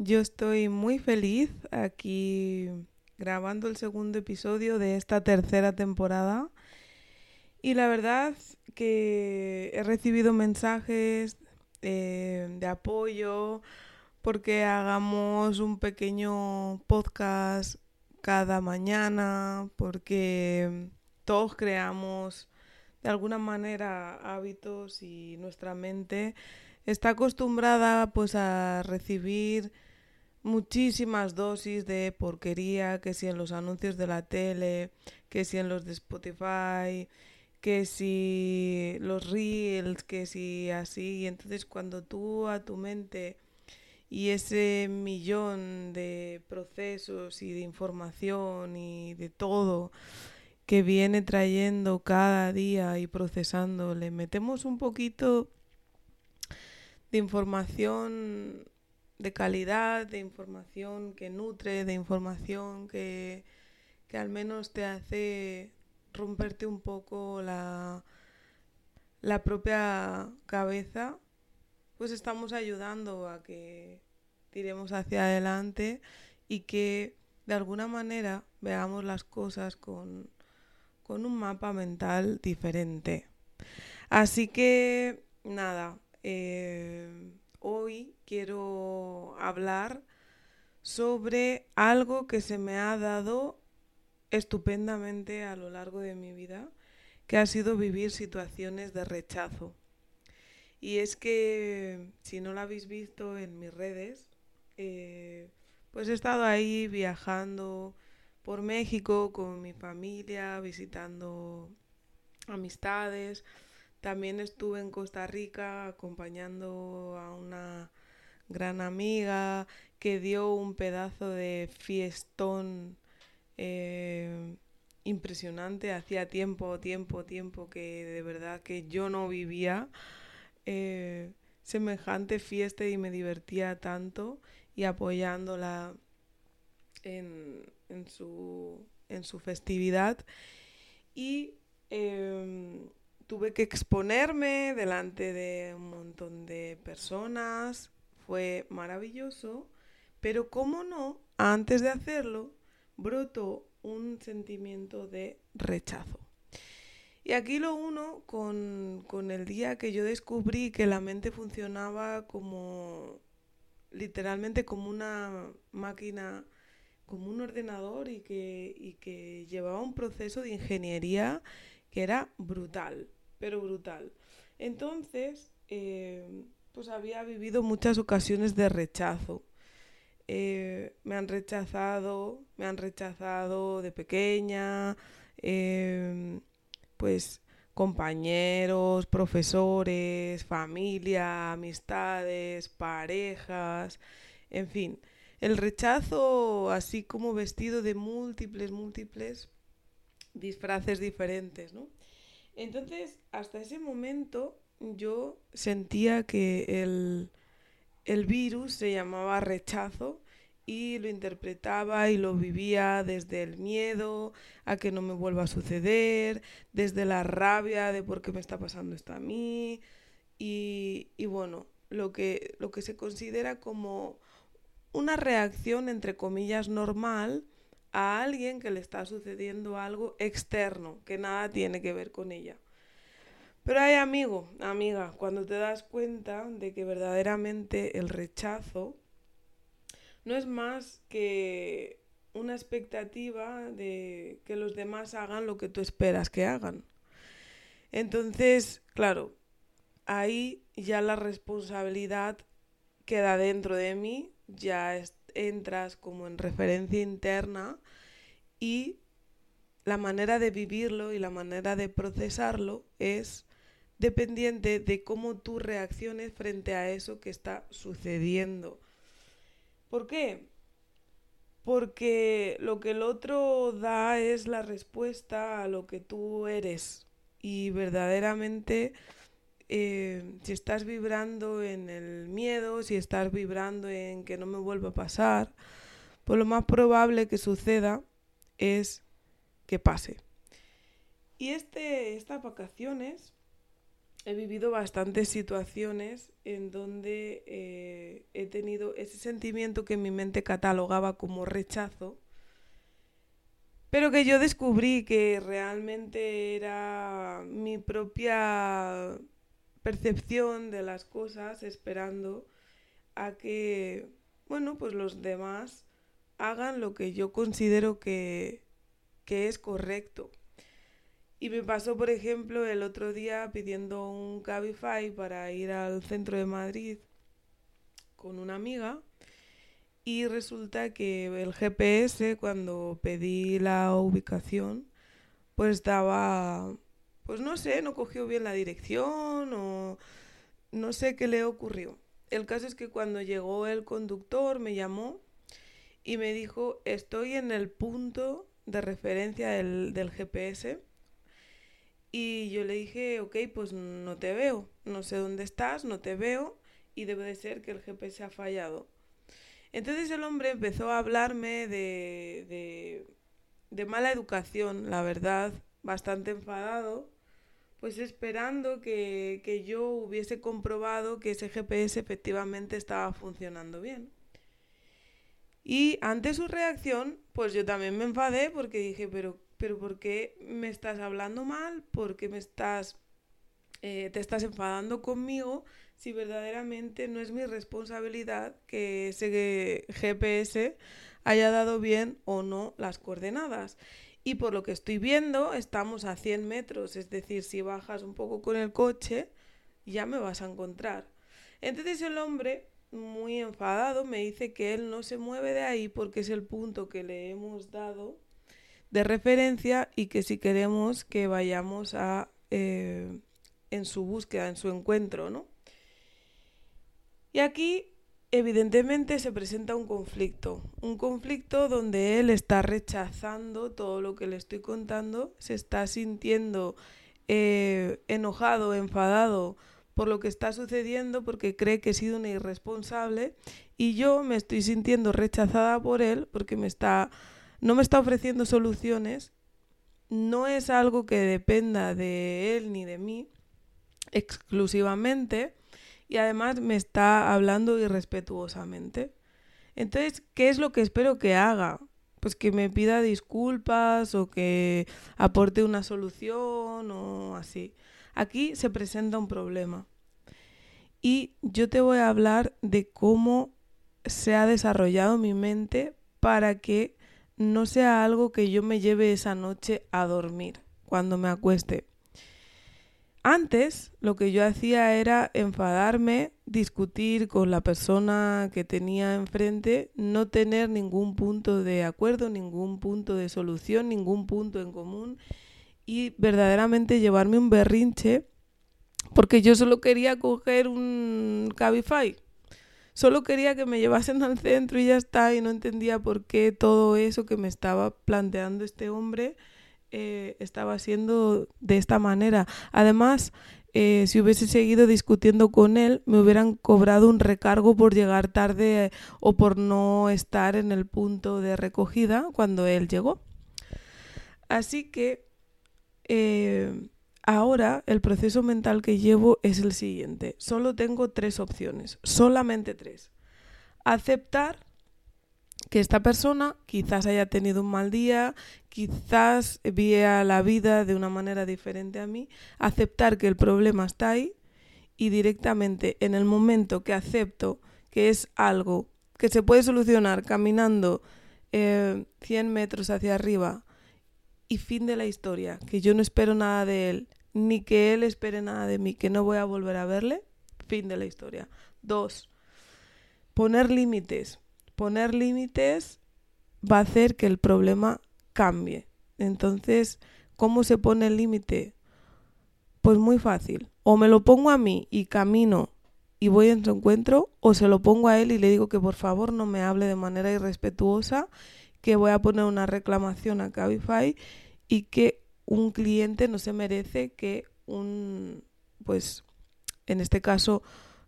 Yo estoy muy feliz aquí grabando el segundo episodio de esta tercera temporada. Y la verdad que he recibido mensajes eh, de apoyo porque hagamos un pequeño podcast cada mañana, porque todos creamos de alguna manera hábitos y nuestra mente está acostumbrada pues a recibir muchísimas dosis de porquería, que si en los anuncios de la tele, que si en los de Spotify, que si los reels, que si así. Y entonces cuando tú a tu mente y ese millón de procesos y de información y de todo que viene trayendo cada día y procesando, le metemos un poquito de información de calidad, de información que nutre, de información que, que al menos te hace romperte un poco la, la propia cabeza, pues estamos ayudando a que tiremos hacia adelante y que de alguna manera veamos las cosas con, con un mapa mental diferente. Así que nada, eh, hoy quiero hablar sobre algo que se me ha dado estupendamente a lo largo de mi vida, que ha sido vivir situaciones de rechazo. Y es que, si no lo habéis visto en mis redes, eh, pues he estado ahí viajando por México con mi familia, visitando amistades. También estuve en Costa Rica acompañando a una gran amiga que dio un pedazo de fiestón eh, impresionante. Hacía tiempo, tiempo, tiempo que de verdad que yo no vivía eh, semejante fiesta y me divertía tanto y apoyándola en, en, su, en su festividad. Y em, tuve que exponerme delante de un montón de personas. Fue maravilloso. Pero cómo no, antes de hacerlo, brotó un sentimiento de rechazo. Y aquí lo uno con, con, el día que yo descubrí que la mente funcionaba como literalmente como una máquina, como un ordenador y que, y que llevaba un proceso de ingeniería que era brutal, pero brutal. Entonces, eh, pues había vivido muchas ocasiones de rechazo eh, me han rechazado, me han rechazado de pequeña, em, pues compañeros, profesores, familia, amistades, parejas, en fin, el rechazo así como vestido de múltiples, múltiples disfraces diferentes, ¿no? Entonces, hasta ese momento yo sentía que el, el virus se llamaba rechazo y lo interpretaba y lo vivía desde el miedo a que no me vuelva a suceder, desde la rabia de por qué me está pasando esto a mí. Y, y bueno, lo que, lo que se considera como una reacción entre comillas normal a alguien que le está sucediendo algo externo, que nada tiene que ver con ella. Pero hay amigo, amiga, cuando te das cuenta de que verdaderamente el rechazo no es más que una expectativa de que los demás hagan lo que tú esperas que hagan. Entonces, claro, ahí ya la responsabilidad queda dentro de mí, ya entras como en referencia interna y la manera de vivirlo y la manera de procesarlo es dependiente de cómo tú reacciones frente a eso que está sucediendo. ¿Por qué? porque lo que el otro da es la respuesta a lo que tú eres y verdaderamente eh, si estás vibrando en el miedo, si estás vibrando en que no me vuelva a pasar, pues lo más probable que suceda es que pase. Y este, estas vacaciones he vivido bastantes situaciones en donde eh, he tenido ese sentimiento que mi mente catalogaba como rechazo, pero que yo descubrí que realmente era mi propia percepción de las cosas esperando a que, bueno, pues los demás hagan lo que yo considero que, que es correcto. Y me pasó, por ejemplo, el otro día pidiendo un Cabify para ir al centro de Madrid con una amiga y resulta que el GPS cuando pedí la ubicación pues estaba, pues no sé, no cogió bien la dirección o no sé qué le ocurrió. El caso es que cuando llegó el conductor me llamó y me dijo estoy en el punto de referencia del, del GPS y yo le dije, ok, pues no te veo, no sé dónde estás, no te veo y debe de ser que el GPS ha fallado. Entonces el hombre empezó a hablarme de, de, de mala educación, la verdad, bastante enfadado, pues esperando que, que yo hubiese comprobado que ese GPS efectivamente estaba funcionando bien. Y ante su reacción, pues yo también me enfadé porque dije, pero pero ¿por qué me estás hablando mal? ¿Por qué me estás, eh, te estás enfadando conmigo si verdaderamente no es mi responsabilidad que ese GPS haya dado bien o no las coordenadas? Y por lo que estoy viendo, estamos a 100 metros, es decir, si bajas un poco con el coche, ya me vas a encontrar. Entonces el hombre, muy enfadado, me dice que él no se mueve de ahí porque es el punto que le hemos dado de referencia y que si queremos que vayamos a eh, en su búsqueda, en su encuentro, ¿no? Y aquí evidentemente se presenta un conflicto, un conflicto donde él está rechazando todo lo que le estoy contando, se está sintiendo eh, enojado, enfadado por lo que está sucediendo porque cree que he sido una irresponsable y yo me estoy sintiendo rechazada por él porque me está no me está ofreciendo soluciones, no es algo que dependa de él ni de mí exclusivamente y además me está hablando irrespetuosamente. Entonces, ¿qué es lo que espero que haga? Pues que me pida disculpas o que aporte una solución o así. Aquí se presenta un problema. Y yo te voy a hablar de cómo se ha desarrollado mi mente para que no sea algo que yo me lleve esa noche a dormir cuando me acueste. Antes lo que yo hacía era enfadarme, discutir con la persona que tenía enfrente, no tener ningún punto de acuerdo, ningún punto de solución, ningún punto en común y verdaderamente llevarme un berrinche porque yo solo quería coger un Cabify. Solo quería que me llevasen al centro y ya está, y no entendía por qué todo eso que me estaba planteando este hombre eh, estaba siendo de esta manera. Además, eh, si hubiese seguido discutiendo con él, me hubieran cobrado un recargo por llegar tarde eh, o por no estar en el punto de recogida cuando él llegó. Así que Ahora el proceso mental que llevo es el siguiente. Solo tengo tres opciones, solamente tres. Aceptar que esta persona quizás haya tenido un mal día, quizás vea la vida de una manera diferente a mí, aceptar que el problema está ahí y directamente en el momento que acepto que es algo que se puede solucionar caminando 100 eh, metros hacia arriba y fin de la historia, que yo no espero nada de él, ni que él espere nada de mí, que no voy a volver a verle. Fin de la historia. Dos, poner límites. Poner límites va a hacer que el problema cambie. Entonces, ¿cómo se pone el límite? Pues muy fácil. O me lo pongo a mí y camino y voy en su encuentro o se lo pongo a él y le digo que por favor no me hable de manera irrespetuosa, que voy a poner una reclamación a Cabify y que un cliente no se merece que un, pues, en este caso,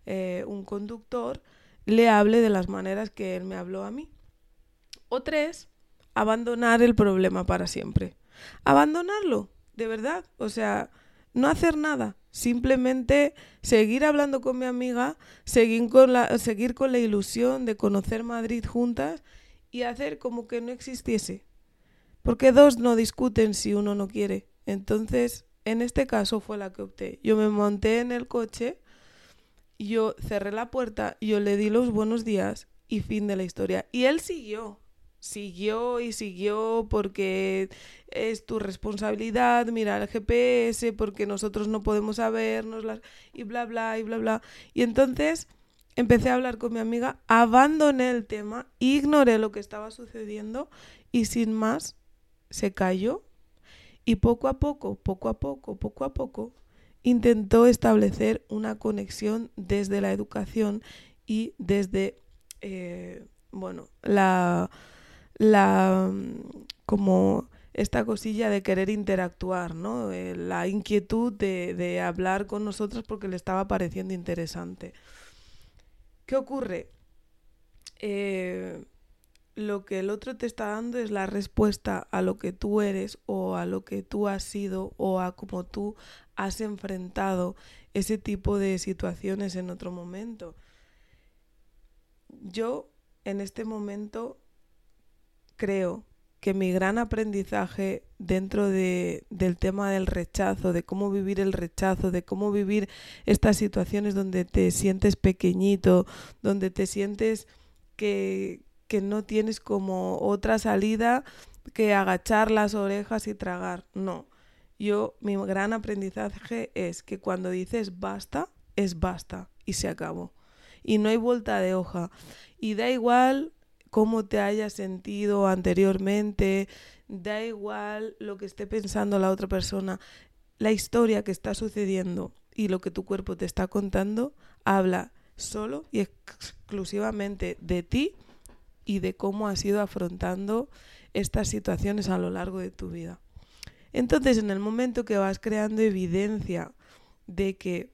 eh, un conductor le hable de las maneras que él me habló a mí. O tres, abandonar el problema para siempre. Abandonarlo, de verdad. O sea, no hacer nada. Simplemente seguir hablando con mi amiga, seguir con la, seguir con la ilusión de conocer Madrid juntas y hacer como que no existiese. Porque dos no discuten si uno no quiere. Entonces, en este caso fue la que opté. Yo me monté en el coche, yo cerré la puerta, yo le di los buenos días y fin de la historia. Y él siguió, siguió y siguió porque es tu responsabilidad mirar el GPS, porque nosotros no podemos sabernos las... y bla, bla, y bla, bla. Y entonces empecé a hablar con mi amiga, abandoné el tema, ignoré lo que estaba sucediendo y sin más se cayó y poco a poco, poco a poco, poco a poco, intentó establecer una conexión desde la educación y desde, eh, bueno, la, la, como esta cosilla de querer interactuar, ¿no? Eh, la inquietud de, de hablar con nosotros porque le estaba pareciendo interesante. ¿Qué ocurre? Eh, lo que el otro te está dando es la respuesta a lo que tú eres o a lo que tú has sido o a cómo tú has enfrentado ese tipo de situaciones en otro momento. Yo en este momento creo que mi gran aprendizaje dentro de, del tema del rechazo, de cómo vivir el rechazo, de cómo vivir estas situaciones donde te sientes pequeñito, donde te sientes que, que no tienes como otra salida que agachar las orejas y tragar. No. Yo, mi gran aprendizaje es que cuando dices basta, es basta y se acabó. Y no hay vuelta de hoja. Y da igual cómo te hayas sentido anteriormente, da igual lo que esté pensando la otra persona. La historia que está sucediendo y lo que tu cuerpo te está contando habla solo y exclusivamente de ti y de cómo has ido afrontando estas situaciones a lo largo de tu vida. Entonces, en el momento que vas creando evidencia de que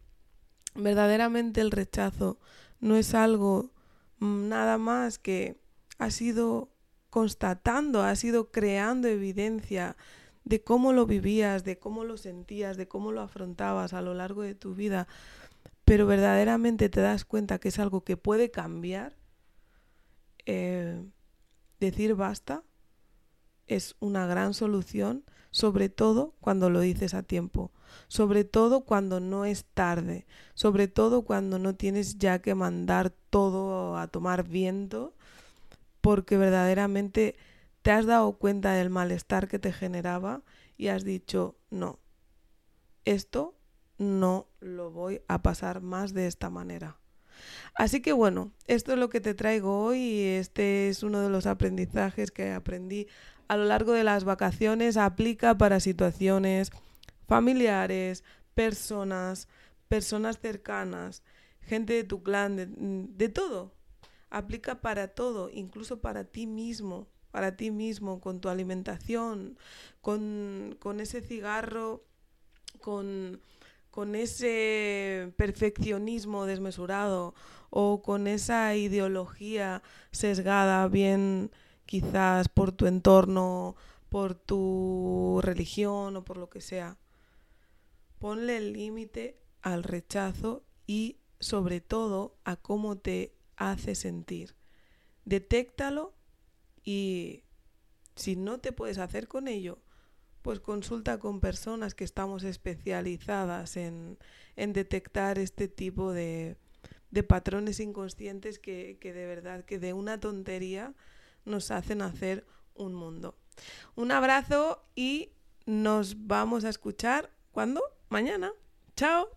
verdaderamente el rechazo no es algo mm, nada más que has ido constatando, has ido creando evidencia de cómo lo vivías, de cómo lo sentías, de cómo lo afrontabas a lo largo de tu vida, pero verdaderamente te das cuenta que es algo que puede cambiar, eh, decir basta es una gran solución, sobre todo cuando lo dices a tiempo, sobre todo cuando no es tarde, sobre todo cuando no tienes ya que mandar todo a tomar viento, porque verdaderamente te has dado cuenta del malestar que te generaba y has dicho, no, esto no lo voy a pasar más de esta manera. Así que bueno, esto es lo que te traigo hoy y este es uno de los aprendizajes que aprendí a lo largo de las vacaciones. Aplica para situaciones familiares, personas, personas cercanas, gente de tu clan, de, de todo. Aplica para todo, incluso para ti mismo, para ti mismo, con tu alimentación, con, con ese cigarro, con con ese perfeccionismo desmesurado o con esa ideología sesgada, bien quizás por tu entorno, por tu religión o por lo que sea. Ponle el límite al rechazo y sobre todo a cómo te hace sentir. Detéctalo y si no te puedes hacer con ello, pues consulta con personas que estamos especializadas en, detectar este tipo de, patrones inconscientes que, que de verdad, que de una tontería nos hacen hacer un mundo. Un abrazo y nos vamos a escuchar cuando? Mañana. Chao.